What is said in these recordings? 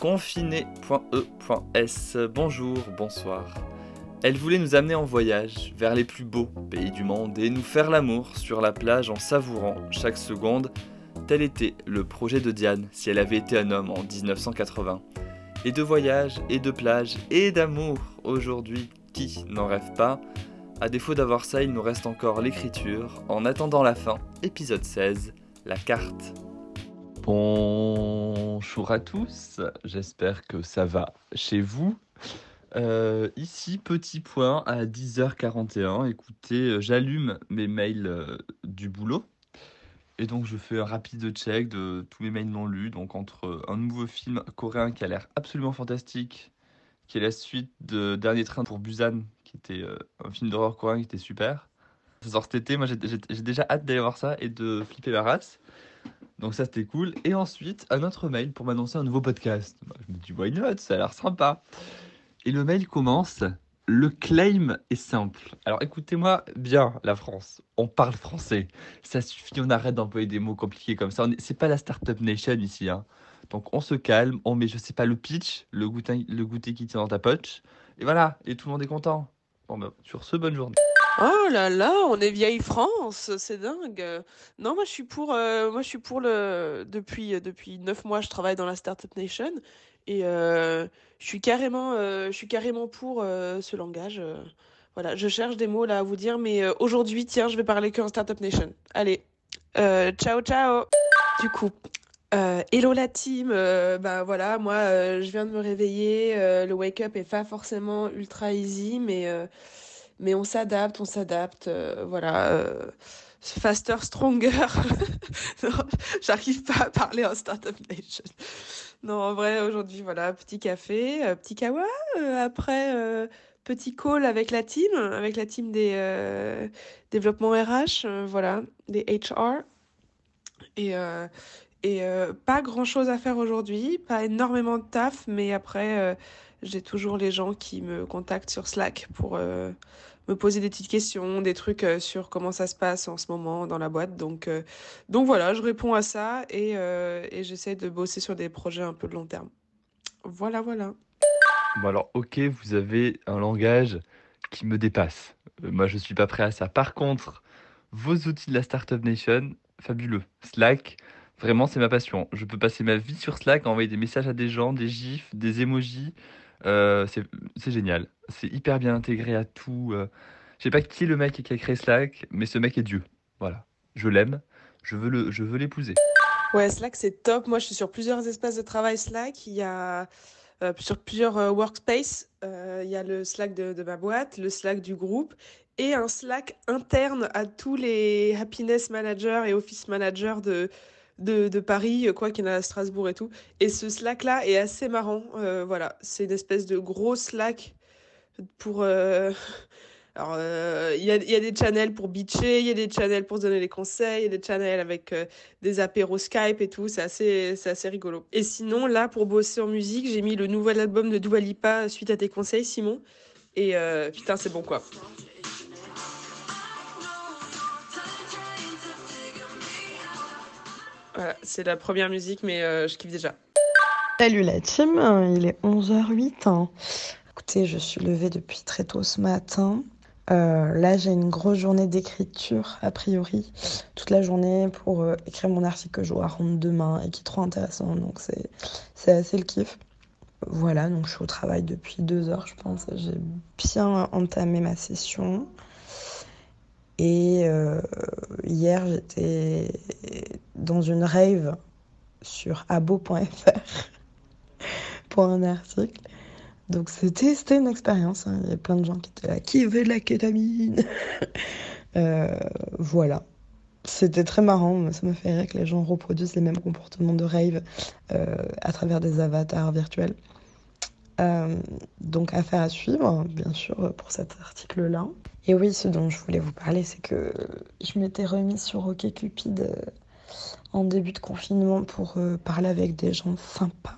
Confiné.e.s, bonjour, bonsoir. Elle voulait nous amener en voyage vers les plus beaux pays du monde et nous faire l'amour sur la plage en savourant chaque seconde. Tel était le projet de Diane si elle avait été un homme en 1980. Et de voyage, et de plage, et d'amour, aujourd'hui, qui n'en rêve pas? À défaut d'avoir ça, il nous reste encore l'écriture. En attendant la fin, épisode 16, la carte. Bonjour à tous, j'espère que ça va chez vous. Euh, ici, petit point à 10h41. Écoutez, euh, j'allume mes mails euh, du boulot. Et donc, je fais un rapide check de tous mes mails non lus. Donc, entre un nouveau film coréen qui a l'air absolument fantastique, qui est la suite de Dernier train pour Busan, qui était un film d'horreur coréen qui était super. Ça sort cet été. Moi, j'ai déjà hâte d'aller voir ça et de flipper la race. Donc, ça, c'était cool. Et ensuite, un autre mail pour m'annoncer un nouveau podcast. Je me dis, why not? Ça a l'air sympa. Et le mail commence Le claim est simple. Alors écoutez-moi bien, la France. On parle français. Ça suffit, on arrête d'employer des mots compliqués comme ça. C'est pas la Startup Nation ici. Hein. Donc on se calme, on met, je sais pas, le pitch, le goûter, le goûter qui tient dans ta poche. Et voilà, et tout le monde est content. Bon, ben, sur ce, bonne journée. Oh là là, on est vieille France, c'est dingue. Non, moi je suis pour, euh, moi je suis pour le. Depuis depuis neuf mois, je travaille dans la Startup Nation et euh, je suis carrément, euh, je suis carrément pour euh, ce langage. voilà, je cherche des mots là à vous dire, mais aujourd'hui, tiens, je vais parler qu'en Startup Nation. Allez, ciao, ciao. Du coup, hello la team. bah voilà, moi, je viens de me réveiller. le wake up est pas forcément ultra easy, mais mais on s'adapte, on s'adapte. voilà faster, stronger. J'arrive pas à parler en Startup Nation. Non, en vrai, aujourd'hui, voilà, petit café, euh, petit kawa. Euh, après, euh, petit call avec la team, avec la team des développements RH, voilà, des HR. Et, et pas grand-chose à faire aujourd'hui, pas énormément de taf, mais après, j'ai toujours les gens qui me contactent sur Slack pour me poser des petites questions, des trucs euh, sur comment ça se passe en ce moment dans la boîte. Donc, euh, donc voilà, je réponds à ça et, euh, et j'essaie de bosser sur des projets un peu de long terme. Voilà, voilà. Bon alors, ok, vous avez un langage qui me dépasse. moi, je suis pas prêt à ça. Par contre, vos outils de la Startup Nation, fabuleux. Slack, vraiment, c'est ma passion. Je peux passer ma vie sur Slack, envoyer des messages à des gens, des gifs, des emojis. Euh, c'est génial. C'est hyper bien intégré à tout. Euh. Je sais pas qui est le mec qui a créé Slack, mais ce mec est Dieu. Voilà. Je l'aime. Je veux l'épouser. Ouais, Slack, c'est top. Moi, je suis sur plusieurs espaces de travail Slack. Il y a euh, sur plusieurs workspaces. il y a le Slack de, de, ma boîte, le Slack du groupe et un Slack interne à tous les happiness managers et office managers de, de, Paris, quoi qu'il y en a à Strasbourg et tout. Et ce Slack-là est assez marrant. Euh, voilà, c'est une espèce de gros Slack pour... Euh, alors, euh, il y, a, y, a, des channels pour bitcher, il y a des channels pour donner les conseils, il y a des channels avec des apéros Skype et tout, c'est assez, c'est assez rigolo. Et sinon, là, pour bosser en musique, j'ai mis le nouvel album de Dua Lipa suite à tes conseils, Simon. Et putain, c'est bon quoi. C'est la première musique, mais euh, je kiffe déjà. Salut la team, il est 11h08. Écoutez, je suis levée depuis très tôt ce matin. Euh, là, j'ai une grosse journée d'écriture, a priori, toute la journée pour euh, écrire mon article que je dois rendre demain et qui est trop intéressant. Donc, c'est assez le kiff. Voilà, donc je suis au travail depuis deux heures, je pense. J'ai bien entamé ma session. Et euh, hier, j'étais dans une rave sur abo.fr pour un article. Donc c'était une expérience. Hein. Il y a plein de gens qui étaient là, qui veut de la kétamine? Euh, Voilà. C'était très marrant. Ça me fait rire que les gens reproduisent les mêmes comportements de rave euh, à travers des avatars virtuels. Euh, donc affaire à suivre, bien sûr, pour cet article-là. Et oui, ce dont je voulais vous parler, c'est que je m'étais remise sur OkCupid euh, en début de confinement pour euh, parler avec des gens sympas.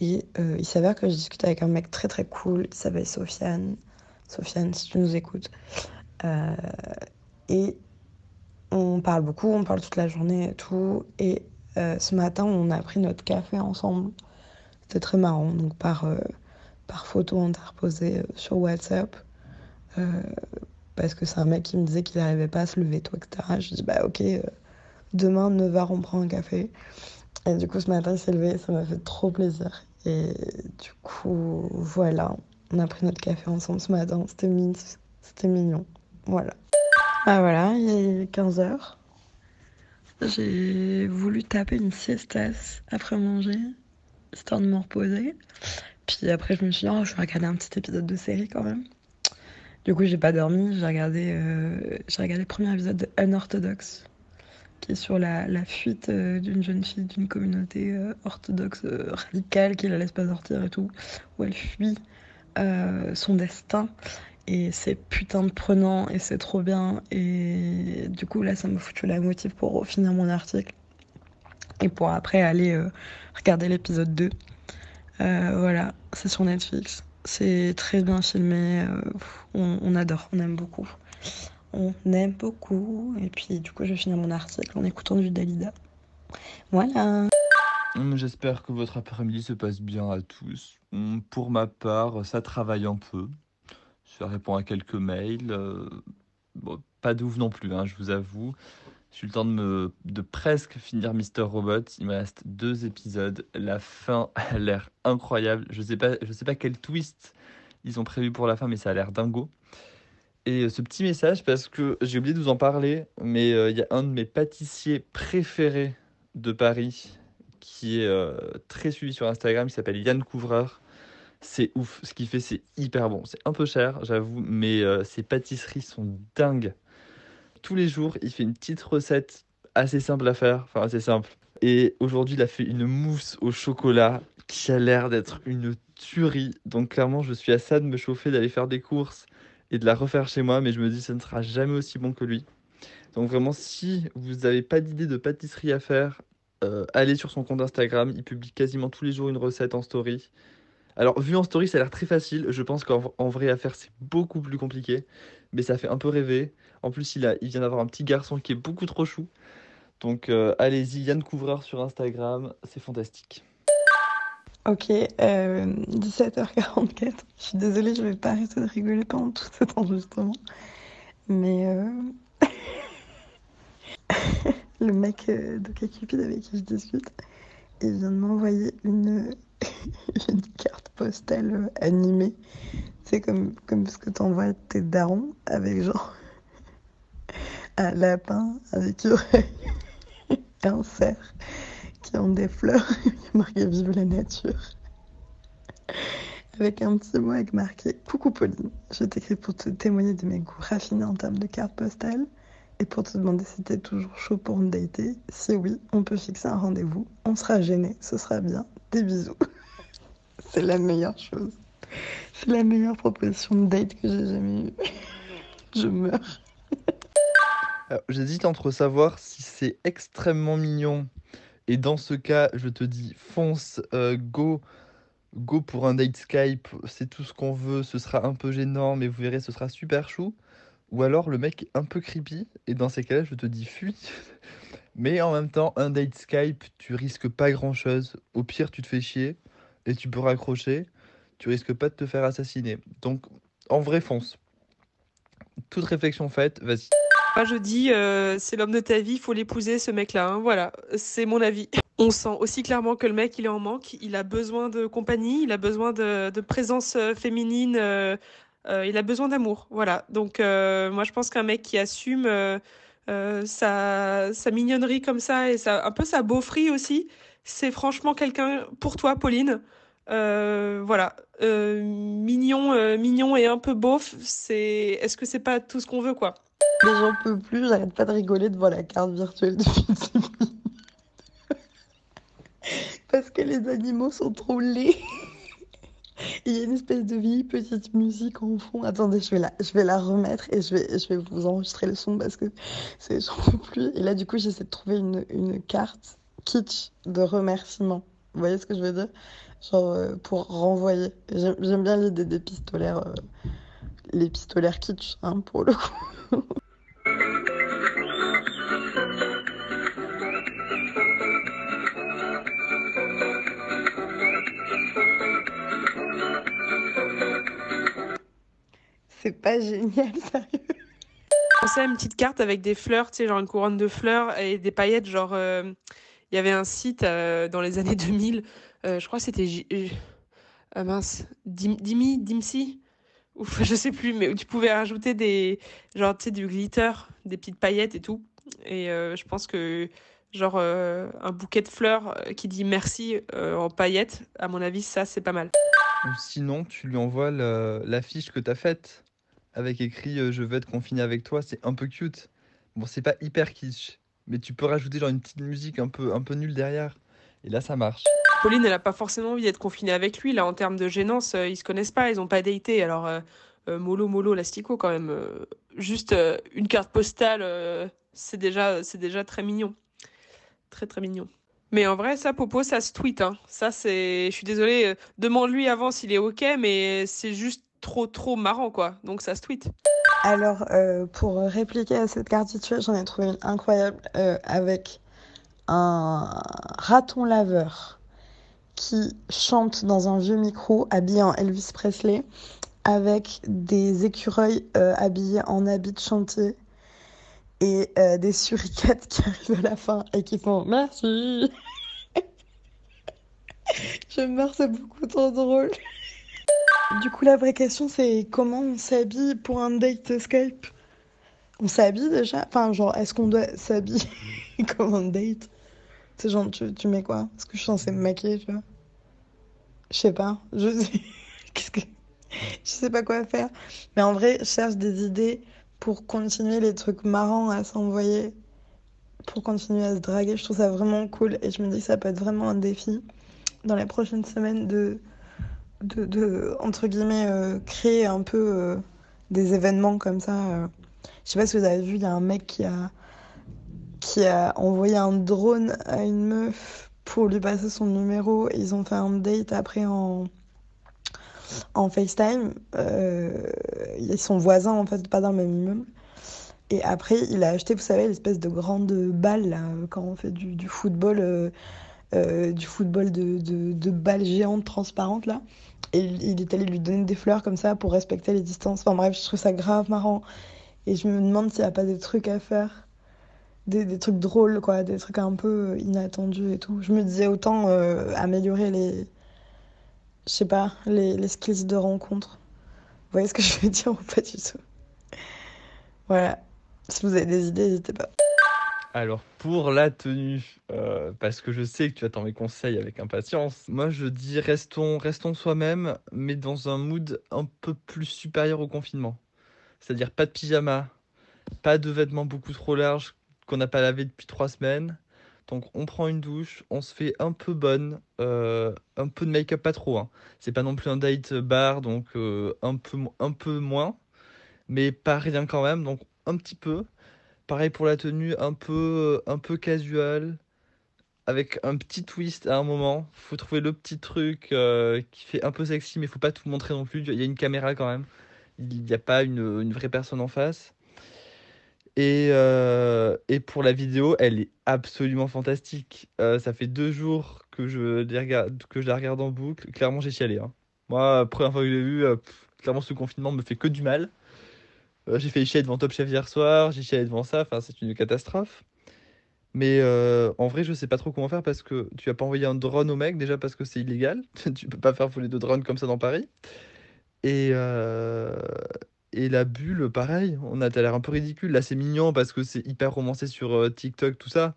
Et il s'avère que je discute avec un mec très très cool, il s'appelle Sofiane. Sofiane, si tu nous écoutes. et on parle beaucoup, on parle toute la journée et tout. Et ce matin, on a pris notre café ensemble C'était très marrant, donc par, euh, photo interposée euh, sur WhatsApp. Euh, parce que c'est un mec qui me disait qu'il n'arrivait pas à se lever, tout, etc. Je dis, bah ok, demain, 9h, on prend un café. Et du coup, ce matin, il s'est levé, ça m'a fait trop plaisir. Et du coup, voilà, on a pris notre café ensemble ce matin, c'était mignon. C'était mignon. Voilà. Ah voilà, il est 15h. J'ai voulu taper une siestasse après manger, histoire de me reposer. Puis après, je me suis dit, oh, je vais regarder un petit épisode de série quand même. Du coup, j'ai pas dormi, j'ai regardé, euh, j'ai regardé le premier épisode de Unorthodox, qui est sur la, la fuite euh, d'une jeune fille d'une communauté euh, orthodoxe radicale qui la laisse pas sortir et tout, où elle fuit son destin. Et c'est putain de prenant et c'est trop bien. Et du coup, là, ça m'a foutu la motive pour finir mon article. Et pour après aller euh, regarder l'épisode 2. Euh, voilà, c'est sur Netflix. C'est très bien filmé. euh, on, adore, on aime beaucoup. On aime beaucoup. Et puis, du coup, je vais finir mon article en écoutant du Dalida. Voilà. Hum, J'espère que votre après-midi se passe bien à tous. Hum, Pour ma part, ça travaille un peu. Je réponds à quelques mails. pas de ouf non plus, hein, je vous avoue. J'ai le temps de, me, de presque finir Mister Robot. Il me reste deux épisodes. La fin a l'air incroyable. Je sais pas, sais pas quel twist ils ont prévu pour la fin, mais ça a l'air dingo. Et euh, ce petit message, parce que j'ai oublié de vous en parler, mais euh, il y a un de mes pâtissiers préférés de Paris qui est euh, très suivi sur Instagram, qui s'appelle Yann Couvreur. C'est ouf, ce qu'il fait, c'est hyper bon. C'est un peu cher, j'avoue, mais ses pâtisseries sont dingues. Tous les jours, il fait une petite recette assez simple à faire, enfin assez simple. Et aujourd'hui, il a fait une mousse au chocolat qui a l'air d'être une tuerie. Donc clairement, je suis à ça de me chauffer, d'aller faire des courses et de la refaire chez moi, mais je me dis ça ne sera jamais aussi bon que lui. Donc vraiment, si vous n'avez pas d'idée de pâtisserie à faire, euh, allez sur son compte Instagram, il publie quasiment tous les jours une recette en story. Alors, vu en story, ça a l'air très facile. Je pense qu'en en vrai à faire, c'est beaucoup plus compliqué. Mais ça fait un peu rêver. En plus, il, a, il vient d'avoir un petit garçon qui est beaucoup trop chou. Donc, euh, allez-y, Yann Couvreur sur Instagram, c'est fantastique. Ok, euh, 17h44. Je suis désolée, je vais pas arrêter de rigoler pendant tout cet enregistrement. Mais euh, le mec euh, de Cupid avec qui je discute, il vient de m'envoyer une, une carte postale euh, animée. C'est comme, comme ce que t'envoies tes darons avec genre un lapin avec un cerf qui ont des fleurs. A marqué Vive la nature. Avec un petit mot avec marqué Coucou Pauline, je t'écris pour te témoigner de mes goûts raffinés en termes de cartes postales et pour te demander si t'es toujours chaud pour me dater. Si oui, on peut fixer un rendez-vous. On sera gênés, ce sera bien. Des bisous. C'est la meilleure chose. C'est la meilleure proposition de date que j'ai jamais eue. Je meurs. J'hésite entre savoir si c'est extrêmement mignon. Et dans ce cas, je te dis fonce, euh, go, go pour un date Skype. C'est tout ce qu'on veut. Ce sera un peu gênant, mais vous verrez, ce sera super chou. Ou alors le mec est un peu creepy. Et dans ces cas-là, je te dis fuis. Mais en même temps, un date Skype, tu risques pas grand-chose. Au pire, tu te fais chier et tu peux raccrocher. Tu risques pas de te faire assassiner. Donc, en vrai, fonce. Toute réflexion faite, vas-y. Moi, je dis, euh, c'est l'homme de ta vie, il faut l'épouser, ce mec-là. hein. Voilà, c'est mon avis. On sent aussi clairement que le mec, il est en manque. Il a besoin de compagnie, il a besoin de, présence euh, féminine, euh, il a besoin d'amour. Voilà. Donc, moi, je pense qu'un mec qui assume sa, sa mignonnerie comme ça et un peu sa beaufrie aussi, c'est franchement quelqu'un pour toi, Pauline. Euh, voilà, Euh, mignon, euh, mignon et un peu beauf, c'est. Est-ce que c'est pas tout ce qu'on veut, quoi? Mais j'en peux plus, j'arrête pas de rigoler devant la carte virtuelle de. Parce que les animaux sont trop laids. Il y a une espèce de vieille petite musique en fond. Attendez, je vais la, je vais la remettre et je vais, je vais vous enregistrer le son parce que j'en peux plus. Et là, du coup, j'essaie de trouver une, une carte kitsch de remerciements. Vous voyez ce que je veux dire? Genre euh, pour renvoyer. J'aime bien l'idée des pistolaires, euh, les pistolaires kitsch, hein, pour le coup. C'est pas génial, sérieux. On sait une petite carte avec des fleurs, tu sais, genre une couronne de fleurs et des paillettes, genre. Euh, il y avait un site euh, dans les années 2000, euh, je crois que c'était. Ah mince, Dim, Dimi, Dimsi Ouf, je sais plus, mais où tu pouvais rajouter des. Genre, tu sais, du glitter, des petites paillettes et tout. Et euh, je pense que, genre, un bouquet de fleurs qui dit merci en paillettes, à mon avis, ça, c'est pas mal. Ou sinon, tu lui envoies l'affiche que t'as faite avec écrit Je veux être confiné avec toi. C'est un peu cute. Bon, c'est pas hyper kitsch, mais tu peux rajouter genre une petite musique un peu, un peu nulle derrière. Et là, ça marche. Pauline, elle a pas forcément envie d'être confinée avec lui. Là, en termes de gênance, euh, ils se connaissent pas, ils ont pas daté. Alors, euh, euh, mollo, mollo, l'astico, quand même. euh, juste une carte postale, c'est déjà, déjà très mignon. Très, très mignon. Mais en vrai, ça, Popo, ça se tweet. Hein. Ça, c'est. Je suis désolée, demande-lui avant s'il est OK, mais c'est juste trop, trop marrant, quoi. Donc, ça se tweet. Alors, euh, pour répliquer à cette carte virtuelle, j'en ai trouvé une incroyable euh, avec un raton laveur qui chante dans un vieux micro habillé en Elvis Presley avec des écureuils euh, habillés en habit de chantier et des suricates qui arrivent à la fin et qui font merci. Je meurs, c'est beaucoup trop drôle. Du coup, la vraie question, c'est comment on s'habille pour un date Skype? On s'habille déjà? Enfin, genre, est-ce qu'on doit s'habiller comme un date? C'est genre, tu, tu mets quoi? Est-ce que je suis censée me maquiller, tu vois? Je sais pas. Je sais... Que... Je sais pas quoi faire. Mais en vrai, je cherche des idées pour continuer les trucs marrants à s'envoyer, pour continuer à se draguer. Je trouve ça vraiment cool et je me dis que ça peut être vraiment un défi dans les prochaines semaines de de, entre guillemets, euh, créer un peu euh, des événements comme ça. euh. Je sais pas si vous avez vu, il y a un mec qui a, qui a envoyé un drone à une meuf pour lui passer son numéro. Ils ont fait un date après en, en FaceTime. Ils sont voisins, en fait, pas dans le même immeuble. Et après, il a acheté, vous savez, l'espèce de grande balle, quand on fait du, du football, du football de, de, de balles géantes transparentes, là. Et il, est allé lui donner des fleurs comme ça pour respecter les distances. Enfin bref, je trouve ça grave marrant. Et je me demande s'il n'y a pas des trucs à faire. Des, des trucs drôles, quoi. Des trucs un peu inattendus et tout. Je me disais autant euh, améliorer les... Je sais pas, les, les skills de rencontre. Vous voyez ce que je veux dire ou pas du tout? Voilà. Si vous avez des idées, n'hésitez pas. Alors, pour la tenue, euh, parce que je sais que tu attends mes conseils avec impatience, moi je dis restons, restons soi-même, mais dans un mood un peu plus supérieur au confinement. C'est-à-dire pas de pyjama, pas de vêtements beaucoup trop larges qu'on n'a pas lavé depuis trois semaines. Donc on prend une douche, on se fait un peu bonne, euh, un peu de make-up pas trop. hein. C'est pas non plus un date bar, donc euh, un peu, un peu moins, mais pas rien quand même, donc un petit peu. Pareil pour la tenue, un peu, un peu casual, avec un petit twist à un moment. Faut trouver le petit truc euh, qui fait un peu sexy, mais faut pas tout montrer non plus. Il y a une caméra quand même. Il n'y a pas une, vraie personne en face. Et, euh, et pour la vidéo, elle est absolument fantastique. Euh, ça fait deux jours que je, regarde, que je la regarde en boucle. Clairement, j'ai chialé. hein. Moi, première fois que je l'ai vue, euh, clairement, ce confinement me fait que du mal. Euh, j'ai fait chier devant Top Chef hier soir, j'ai chialé devant ça, enfin, c'est une catastrophe. Mais euh, en vrai, je sais pas trop comment faire parce que tu vas pas envoyer un drone au mec, déjà parce que c'est illégal. Tu peux pas faire voler de drone comme ça dans Paris. Et, euh, la bulle, pareil, on a l'air un peu ridicule. Là, c'est mignon parce que c'est hyper romancé sur TikTok, tout ça.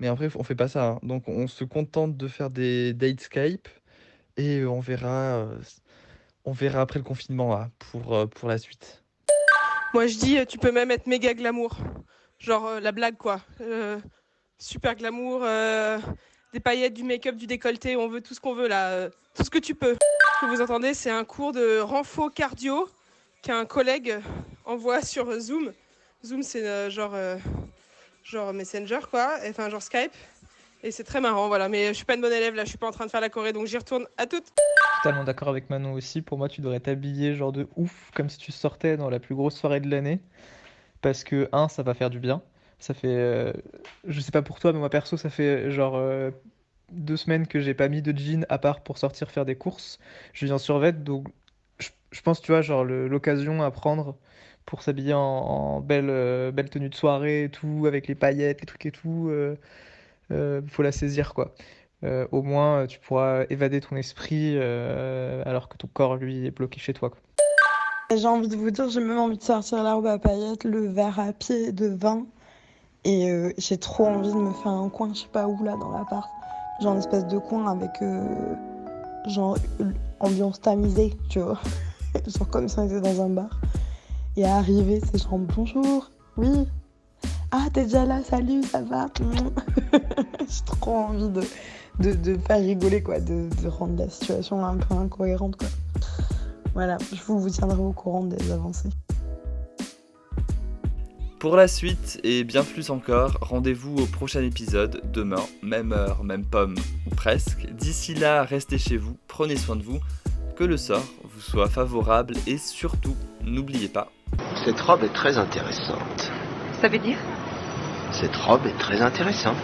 Mais en vrai, on fait pas ça. hein. Donc, on se contente de faire des dates Skype et on verra, on verra après le confinement là, pour, pour la suite. Moi, je dis, euh, tu peux même être méga glamour. Genre euh, la blague, quoi. Euh, super glamour, des paillettes, du make-up, du décolleté, on veut tout ce qu'on veut là. tout ce que tu peux. Ce que vous entendez, c'est un cours de renfo cardio qu'un collègue envoie sur Zoom. Zoom, c'est genre, genre Messenger, quoi. Enfin, genre Skype. Et c'est très marrant, voilà. Mais je suis pas une bonne élève là, je suis pas en train de faire la Corée, donc j'y retourne. À toutes! D'accord avec Manon aussi. Pour moi, tu devrais t'habiller genre de ouf, comme si tu sortais dans la plus grosse soirée de l'année. Parce que, un, ça va faire du bien. Ça fait, euh, je sais pas pour toi, mais moi perso, ça fait genre euh, deux semaines que j'ai pas mis de jean à part pour sortir faire des courses. Je viens en survêt, donc je, pense, tu vois, genre l'occasion à prendre pour s'habiller en, belle, euh, belle tenue de soirée et tout, avec les paillettes, les trucs et tout, euh, euh, faut la saisir, quoi. Au moins, tu pourras évader ton esprit alors que ton corps, lui, est bloqué chez toi. J'ai envie de vous dire, j'ai même envie de sortir l'arbre à paillettes, le verre à pied de vin. Et j'ai trop envie de me faire un coin, je sais pas où là, dans l'appart. Genre une espèce de coin avec genre ambiance tamisée, tu vois. genre comme si on était dans un bar. Et arriver, c'est genre bonjour, oui. Ah, t'es déjà là, salut, ça va? J'ai trop envie de, de, de, faire rigoler, quoi, de, de, rendre la situation un peu incohérente, quoi. Voilà, je vous, vous tiendrai au courant des avancées. Pour la suite et bien plus encore, rendez-vous au prochain épisode, demain, même heure, même pomme, ou presque. D'ici là, restez chez vous, prenez soin de vous, que le sort vous soit favorable et surtout, n'oubliez pas. Cette robe est très intéressante. Ça veut dire? Cette robe est très intéressante.